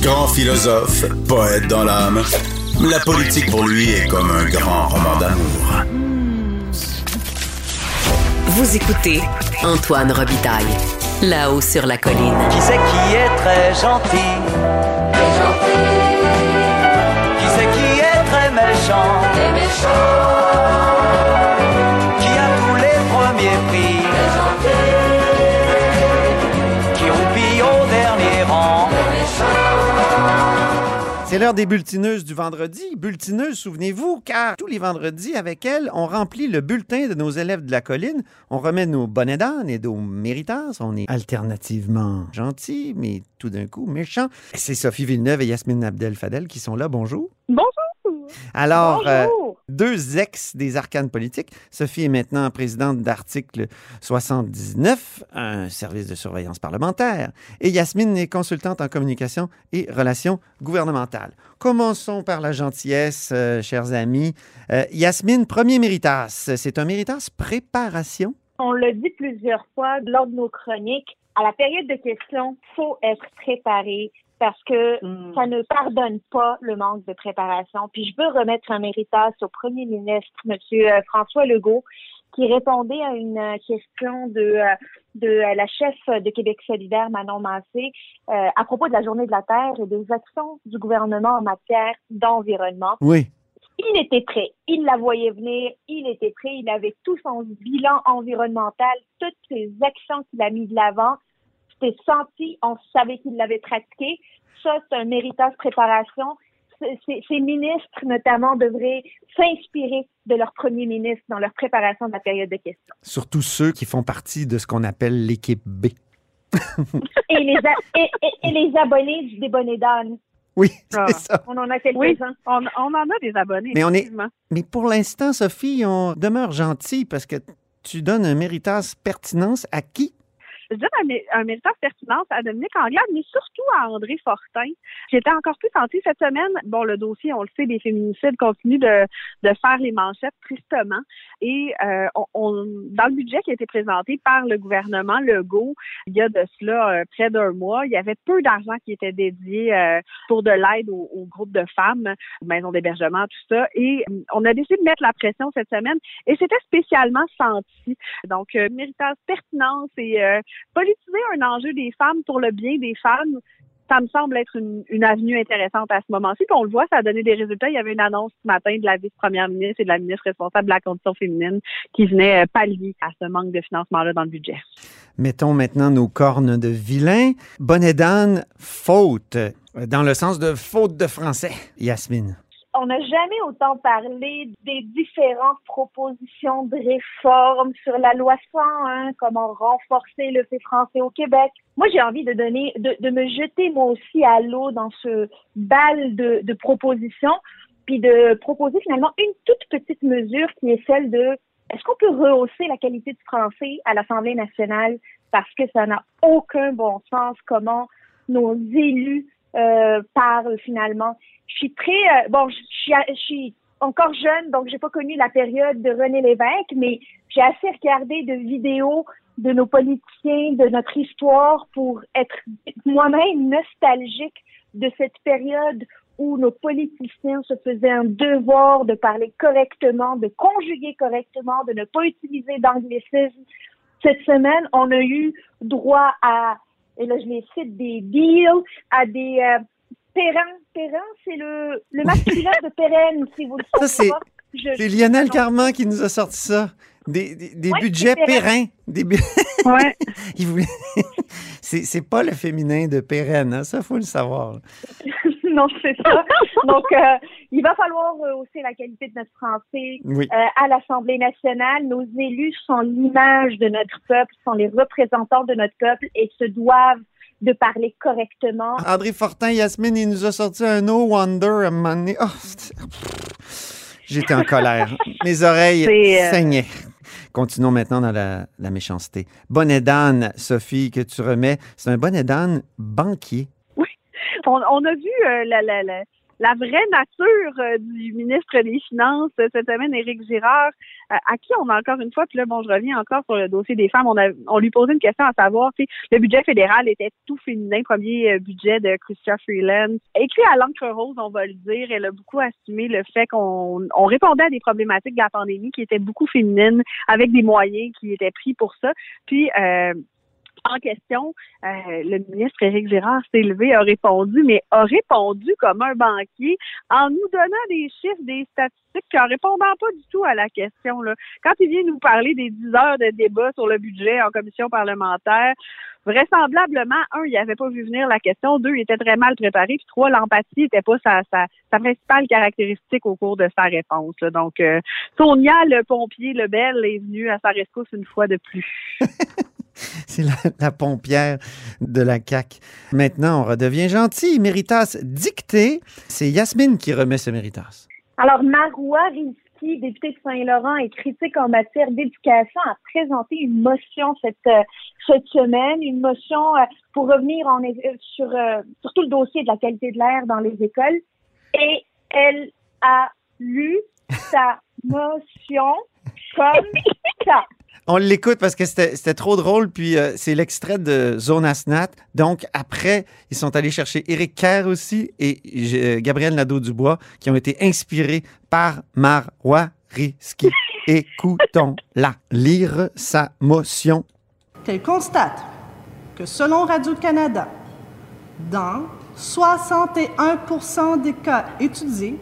Grand philosophe, poète dans l'âme, la politique pour lui est comme un grand roman d'amour. Vous écoutez Antoine Robitaille, là-haut sur la colline. Qui c'est qui est très gentil? Qui c'est qui est très méchant? Qui C'est l'heure des bulletineuses du vendredi. Bulletineuses, souvenez-vous, car tous les vendredis, avec elles, on remplit le bulletin de nos élèves de la colline. On remet nos bonnets d'âne et nos méritas. On est alternativement gentils, mais tout d'un coup méchants. C'est Sophie Villeneuve et Yasmine Abdel-Fadel qui sont là. Bonjour. Bonjour. Alors, euh, deux ex des arcanes politiques. Sophie est maintenant présidente d'Article 79, un service de surveillance parlementaire. Et Yasmine est consultante en communication et relations gouvernementales. Commençons par la gentillesse, euh, chers amis. Euh, Yasmine, premier méritas. C'est un méritas préparation? On l'a dit plusieurs fois lors de nos chroniques. À la période de questions, faut être préparé parce que ça ne pardonne pas le manque de préparation. Puis je veux remettre un méritas au premier ministre, Monsieur François Legault, qui répondait à une question de, euh, de euh, la chef de Québec solidaire, Manon Massé, euh, à propos de la Journée de la Terre et des actions du gouvernement en matière d'environnement. Oui. il était prêt. Il la voyait venir. Il était prêt. Il avait tout son bilan environnemental, toutes ses actions qu'il a mis de l'avant. C'était senti. On savait qu'il l'avait pratiqué. Ça, c'est un méritage préparation. Ces ministres, notamment, devraient s'inspirer de leur premier ministre dans leur préparation de la période de questions. Surtout ceux qui font partie de ce qu'on appelle l'équipe B. Et les, a- et, et- et les abonnés du débonnet d'âne. Oui, Ah. c'est ça. On en a quelques-uns. Oui, on, on en a des abonnés. Mais on est- effectivement. Mais pour l'instant, Sophie, on demeure gentil parce que tu donnes un méritas pertinence à qui? Je donne un, mé- un méritage pertinence à Dominique Anglade, mais surtout à André Fortin. J'étais encore plus sentie cette semaine. Bon, le dossier, on le sait, des féminicides continue de, de faire les manchettes tristement. Et euh, on, on- dans le budget qui a été présenté par le gouvernement Legault, il y a de cela euh, près d'un mois, il y avait peu d'argent qui était dédié euh, pour de l'aide aux, aux groupes de femmes, aux maisons d'hébergement, tout ça. Et euh, on a décidé de mettre la pression cette semaine. Et c'était spécialement senti. Donc, euh, méritage pertinence et euh, politiser un enjeu des femmes pour le bien des femmes, ça me semble être une, avenue intéressante à ce moment-ci. Puis on le voit, ça a donné des résultats. Il y avait une annonce ce matin de la vice-première ministre et de la ministre responsable de la condition féminine qui venait euh, pallier à ce manque de financement-là dans le budget. Mettons maintenant nos cornes de vilain. Bonnet d'âne, faute. Dans le sens de faute de français. Yasmine. On n'a jamais autant parlé des différentes propositions de réforme sur la loi 101, comment renforcer le fait français au Québec. Moi, j'ai envie de donner, de, me jeter moi aussi à l'eau dans ce bal de propositions, puis de proposer finalement une toute petite mesure qui est celle de est-ce qu'on peut rehausser la qualité du français à l'Assemblée nationale parce que ça n'a aucun bon sens comment nos élus euh, parlent finalement. Je suis très euh, bon, je suis encore jeune, donc j'ai pas connu la période de René Lévesque, mais j'ai assez regardé de vidéos de nos politiciens, de notre histoire pour être moi-même nostalgique de cette période où nos politiciens se faisaient un devoir de parler correctement, de conjuguer correctement, de ne pas utiliser d'anglicisme. Cette semaine, on a eu droit à, et là je les cite, des deals, à des euh, Perrin. Perrin, c'est le, le masculin de Pérenne, si vous le savez c'est-. Je- C'est Lionel non. Carman qui nous a sorti ça. Des, des- des Ouais, budgets Perrin. périns. Des bu- Ouais. Il voulait- c'est, c'est pas le féminin de pérenne, hein, ça, faut le savoir. non, c'est ça. Donc, euh, il va falloir hausser la qualité de notre français Oui. euh, à l'Assemblée nationale. Nos élus sont l'image de notre peuple, sont les représentants de notre peuple et se doivent de parler correctement. André Fortin, Yasmine, il nous a sorti un No Wonder à un moment donné. Oh, J'étais en colère. Mes oreilles euh, saignaient. Continuons maintenant dans la, la méchanceté. Bonnet d'âne, Sophie, que tu remets. C'est un bonnet d'âne banquier. On, a vu euh, la, vraie nature euh, du ministre des Finances euh, cette semaine, Éric Girard, à qui on a encore une fois, puis là, bon, je reviens encore sur le dossier des femmes, on, lui posait une question à savoir, si le budget fédéral était tout féminin, premier budget de Chrystia Freeland. Écrit à l'encre rose, on va le dire, elle a beaucoup assumé le fait qu'on on répondait à des problématiques de la pandémie qui étaient beaucoup féminines, avec des moyens qui étaient pris pour ça. Puis, en question, euh, le ministre Éric Girard s'est levé, a répondu, mais a répondu comme un banquier en nous donnant des chiffres, des statistiques, en répondant pas du tout à la question. Là. Quand il vient nous parler des 10 heures de débat sur le budget en commission parlementaire, vraisemblablement, un, il n'avait pas vu venir la question, deux, il était très mal préparé, puis trois, l'empathie n'était pas sa, sa, sa, principale caractéristique au cours de sa réponse. Là. Donc, euh, Sonia, le pompier, le bel, est venu à sa rescousse une fois de plus. C'est la, pompière de la CAQ. Maintenant, on redevient gentil. Méritas dicté. C'est Yasmine qui remet ce Méritas. Alors, Marois Rizki, député de Saint-Laurent et critique en matière d'éducation, a présenté une motion cette, cette semaine, une motion pour revenir en, sur, sur tout le dossier de la qualité de l'air dans les écoles. Et elle a lu sa motion comme ça. On l'écoute parce que c'était trop drôle, puis euh, c'est l'extrait de Zone Asnat. Donc, après, ils sont allés chercher Éric Kerr aussi et euh, Gabriel Nadeau-Dubois, qui ont été inspirés par Marois Risky. Écoutons-la lire sa motion. Qu'elle constate que selon Radio-Canada, dans 61% des cas étudiés,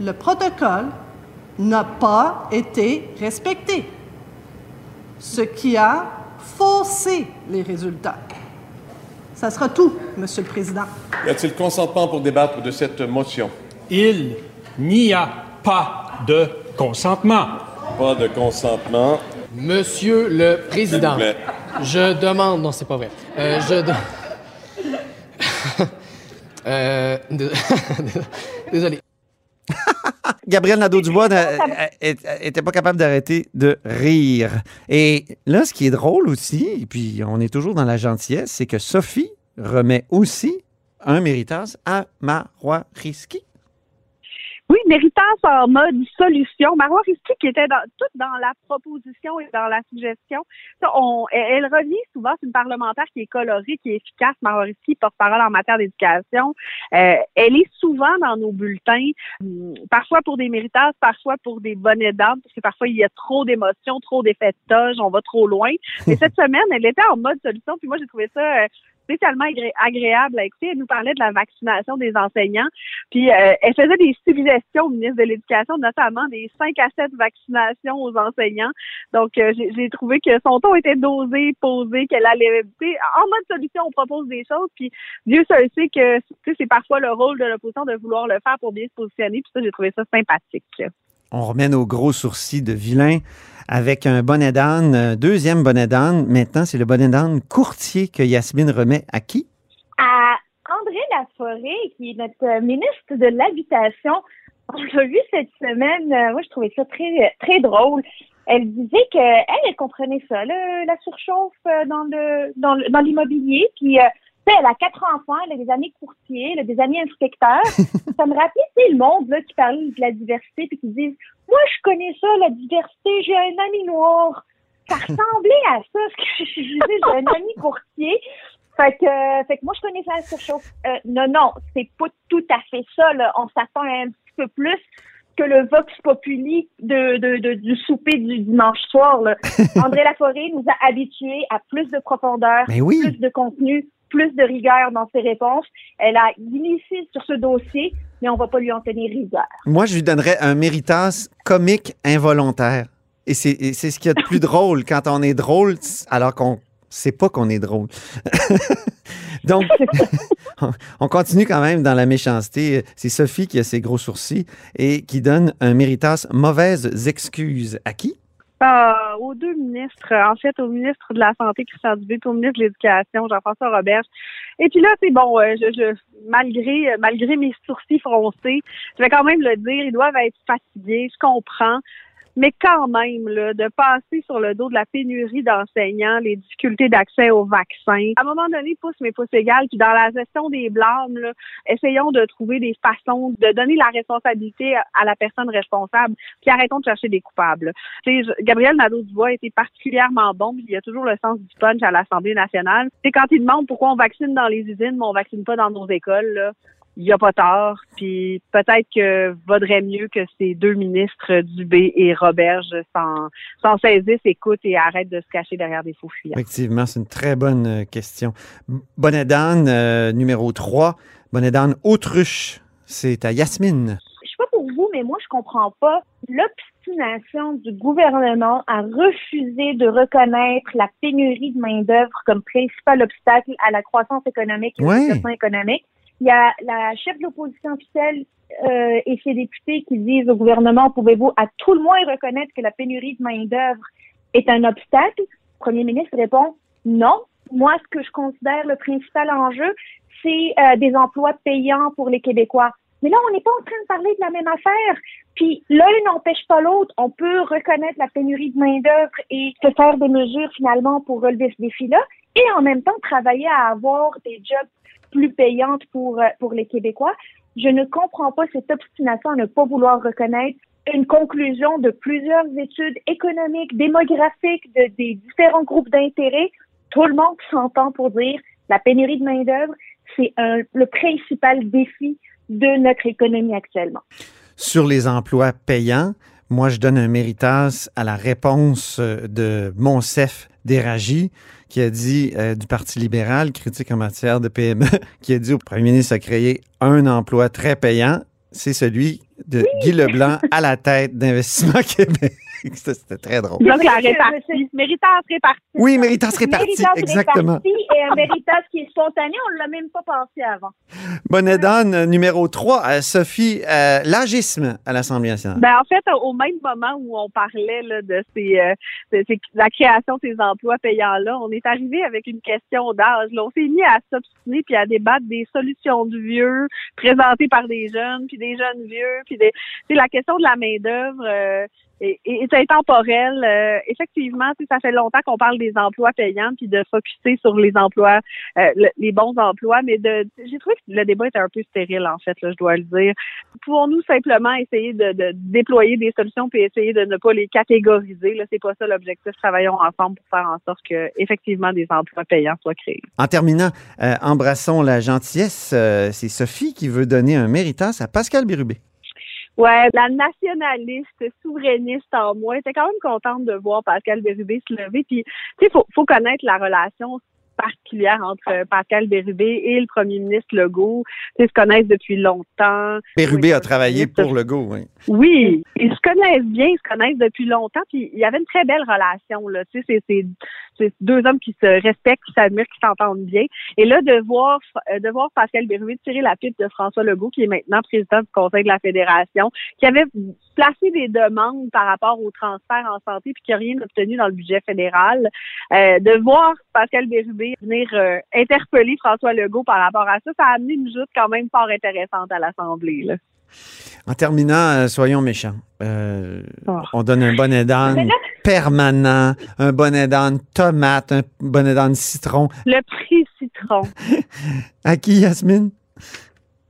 le protocole n'a pas été respecté ce qui a faussé les résultats. Ça sera tout, Monsieur le Président. Y a-t-il consentement pour débattre de cette motion? Il n'y a pas de consentement. Pas de consentement. Monsieur le Président, je demande... Non, c'est pas vrai. Euh, je... De... euh... Désolé. Gabriel Nadeau-Dubois n'était pas capable d'arrêter de rire. Et là, ce qui est drôle aussi, et puis on est toujours dans la gentillesse, c'est que Sophie remet aussi un méritas à Marois Risky. Oui, Méritas en mode solution. Marois Risky qui était dans, toute dans la proposition et dans la suggestion. Ça, on, elle, revient souvent, c'est une parlementaire qui est colorée, qui est efficace. Marois Risky, porte-parole en matière d'éducation. Euh, elle est souvent dans nos bulletins, hum, parfois pour des méritas, parfois pour des bonnets d'âme, parce que parfois il y a trop d'émotions, trop d'effets de toge, on va trop loin. Et cette semaine, elle était en mode solution, puis moi j'ai trouvé ça euh, spécialement agré agréable à écouter. Elle nous parlait de la vaccination des enseignants. Puis euh, elle faisait des suggestions au ministre de l'Éducation, notamment des 5 à 7 vaccinations aux enseignants. Donc euh, j'ai trouvé que son ton était dosé, posé, qu'elle allait en mode solution, on propose des choses. Puis Dieu seul sait que c'est parfois le rôle de l'opposition de vouloir le faire pour bien se positionner. Puis ça, j'ai trouvé ça sympathique. On remet nos gros sourcils de vilain avec un bonnet d'âne, un deuxième bonnet d'âne. Maintenant, c'est le bonnet d'âne courtier que Yasmine remet à qui? À André Laforêt, qui est notre ministre de l'Habitation. On l'a vu cette semaine. Moi, je trouvais ça très, drôle. Elle disait qu'elle, elle comprenait ça, la surchauffe dans le dans l'immobilier. Puis elle a quatre enfants, elle a des amis courtiers, elle a des amis inspecteurs. ça me rappelait, c'est le monde là, qui parle de la diversité puis qui disent Moi, je connais ça, la diversité, j'ai un ami noir. Ça ressemblait à ça, ce que je disais, j'ai un ami courtier. Fait que, fait que moi, je connais ça, surchauffe. Euh, non, non, c'est pas tout à fait ça. Là. On s'attend un petit peu plus que le vox populi de, de, de, du souper du dimanche soir. Là. André Laforêt nous a habitués à plus de profondeur, oui. plus de contenu, plus de rigueur dans ses réponses. Elle a glissé sur ce dossier, mais on va pas lui en tenir rigueur. Moi, je lui donnerais un méritas comique involontaire. Et c'est ce qu'il y a de plus drôle quand on est drôle alors qu'on sait pas qu'on est drôle. Donc, on continue quand même dans la méchanceté. C'est Sophie qui a ses gros sourcils et qui donne un méritas mauvaises excuses à qui? Euh, aux deux ministres, en fait, au ministre de la Santé, Christian Dubé, au ministre de l'Éducation, Jean-François Robert. Et puis là, c'est bon, euh, je, je, malgré, malgré mes sourcils froncés, je vais quand même le dire, ils doivent être fatigués, je comprends. Mais quand même, là, de passer sur le dos de la pénurie d'enseignants, les difficultés d'accès aux vaccins, à un moment donné, pousse mes pouces égales, puis dans la gestion des blâmes, là, essayons de trouver des façons de donner la responsabilité à la personne responsable, puis arrêtons de chercher des coupables. Tu sais, Gabriel Nadeau-Dubois été particulièrement bon, puis il a toujours le sens du punch à l'Assemblée nationale. C'est quand il demande pourquoi on vaccine dans les usines, mais on vaccine pas dans nos écoles, là il n'y a pas tort. Puis peut-être que vaudrait mieux que ces deux ministres, Dubé et Roberge, s'en, s'en saisissent, écoutent et arrêtent de se cacher derrière des faux fuyants. Effectivement, c'est une très bonne euh, question. Bonnedan, euh, numéro 3. Bonnedan Autruche, c'est à Yasmine. Je sais pas pour vous, mais moi, je comprends pas l'obstination du gouvernement à refuser de reconnaître la pénurie de main-d'œuvre comme principal obstacle à la croissance économique et Ouais. développement économique. Il y a la chef de l'opposition officielle euh, et ses députés qui disent au gouvernement, pouvez-vous à tout le moins reconnaître que la pénurie de main-d'œuvre est un obstacle? Le premier ministre répond, non. Moi, ce que je considère le principal enjeu, c'est euh, des emplois payants pour les Québécois. Mais là, on n'est pas en train de parler de la même affaire. Puis l'un n'empêche pas l'autre. On peut reconnaître la pénurie de main-d'œuvre et se faire des mesures finalement pour relever ce défi-là, et en même temps travailler à avoir des jobs plus payantes pour euh, pour les Québécois. Je ne comprends pas cette obstination à ne pas vouloir reconnaître une conclusion de plusieurs études économiques, démographiques, de, des différents groupes d'intérêt. Tout le monde s'entend pour dire la pénurie de main-d'œuvre, c'est le principal défi de notre économie actuellement. Sur les emplois payants, moi, je donne un méritas à la réponse euh, de Monsef Déragi, qui a dit, euh, du Parti libéral, critique en matière de PME, qui a dit au premier ministre de créer un emploi très payant. C'est celui de Guy Leblanc à la tête d'Investissement Québec. C'était très drôle. Donc, la répartie, méritage répartie. Oui, méritas réparti, Méritas exactement. réparti et un méritas qui est spontané, on ne l'a même pas pensé avant. Bonnedan, euh, numéro 3, Sophie, euh, l'agisme à l'Assemblée nationale. Ben, en fait, au même moment où on parlait là, de, ces, euh, de ces- la création de ces emplois payants-là, on est arrivé avec une question d'âge. là. On s'est mis à s'obstiner puis à débattre des solutions du vieux présentées par des jeunes, puis des jeunes vieux, puis des. C'est la question de la main-d'œuvre. euh, est, est intemporelle. Euh, effectivement, ça fait longtemps qu'on parle des emplois payants puis de focuser sur les emplois, euh, le- les bons emplois, mais de j'ai trouvé que le débat était un peu stérile en fait, là, je dois le dire. Pouvons-nous simplement essayer de, de déployer des solutions puis essayer de ne pas les catégoriser Là, c'est pas ça l'objectif. Travaillons ensemble pour faire en sorte que effectivement des emplois payants soient créés. En terminant, euh, embrassons la gentillesse. Euh, c'est Sophie qui veut donner un méritas à Pascal Bérubé. Ouais, la nationaliste, souverainiste en moi, j'étais quand même contente de voir Pascal Bérubé se lever. Puis, tu sais, faut, faut connaître la relation particulière entre Pascal Bérubé et le premier ministre Legault. Ils se connaissent depuis longtemps. Bérubé Oui, a travaillé pour Legault, oui. Oui, ils se connaissent bien, ils se connaissent depuis longtemps, puis il y avait une très belle relation là. Tu sais, c'est deux hommes qui se respectent, qui s'admirent, qui s'entendent bien. Et là, de voir euh, de voir Pascal Bérubé tirer la pipe de François Legault, qui est maintenant président du Conseil de la Fédération, qui avait placé des demandes par rapport au transfert en santé, puis qui n'a rien obtenu dans le budget fédéral. Euh, de voir Pascal Bérubé venir euh, interpeller François Legault par rapport à ça, ça a amené une joute quand même fort intéressante à l'Assemblée. En terminant, euh, soyons méchants. Euh, Oh. On donne un bonnet d'âne permanent, un bonnet d'âne tomate, un bonnet d'âne citron. Le prix citron. À qui, Yasmine?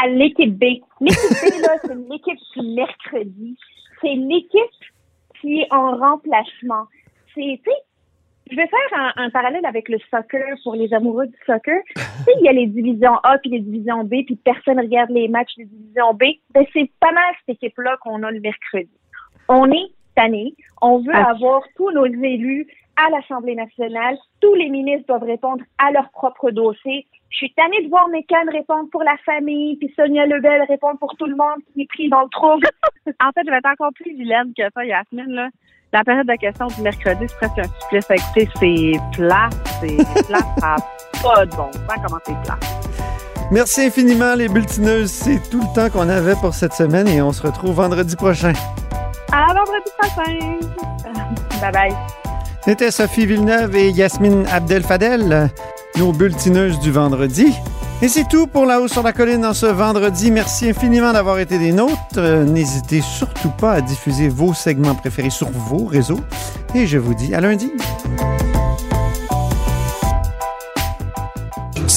à l'équipe B. L'équipe B, là, c'est l'équipe du mercredi. C'est l'équipe qui est en remplacement. C'est, tu sais, je vais faire un, un parallèle avec le soccer pour les amoureux du soccer. tu sais, il y a les divisions A puis les divisions B, puis personne regarde les matchs des divisions B. Ben, c'est pas mal cette équipe-là qu'on a le mercredi. On est tanné. On veut Ah. avoir tous nos élus à l'Assemblée nationale. Tous les ministres doivent répondre à leur propre dossier. Je suis tannée de voir Mécan répondre pour la famille, puis Sonia Lebel répondre pour tout le monde qui est pris dans le trouble. En fait, je vais être encore plus vilaine que ça, Yasmine. Là. La période de questions du mercredi, c'est presque un supplice. Écoutez, c'est plat, c'est plat, ça pas de bon sens comment c'est plat? Merci infiniment, les bulletineuses. C'est tout le temps qu'on avait pour cette semaine et on se retrouve vendredi prochain. À vendredi prochain! bye bye. C'était Sophie Villeneuve et Yasmine Abdel-Fadel, nos bulletineuses du vendredi. Et c'est tout pour La Haut sur la Colline en ce vendredi. Merci infiniment d'avoir été des nôtres. Euh, N'hésitez surtout pas à diffuser vos segments préférés sur vos réseaux. Et je vous dis à lundi.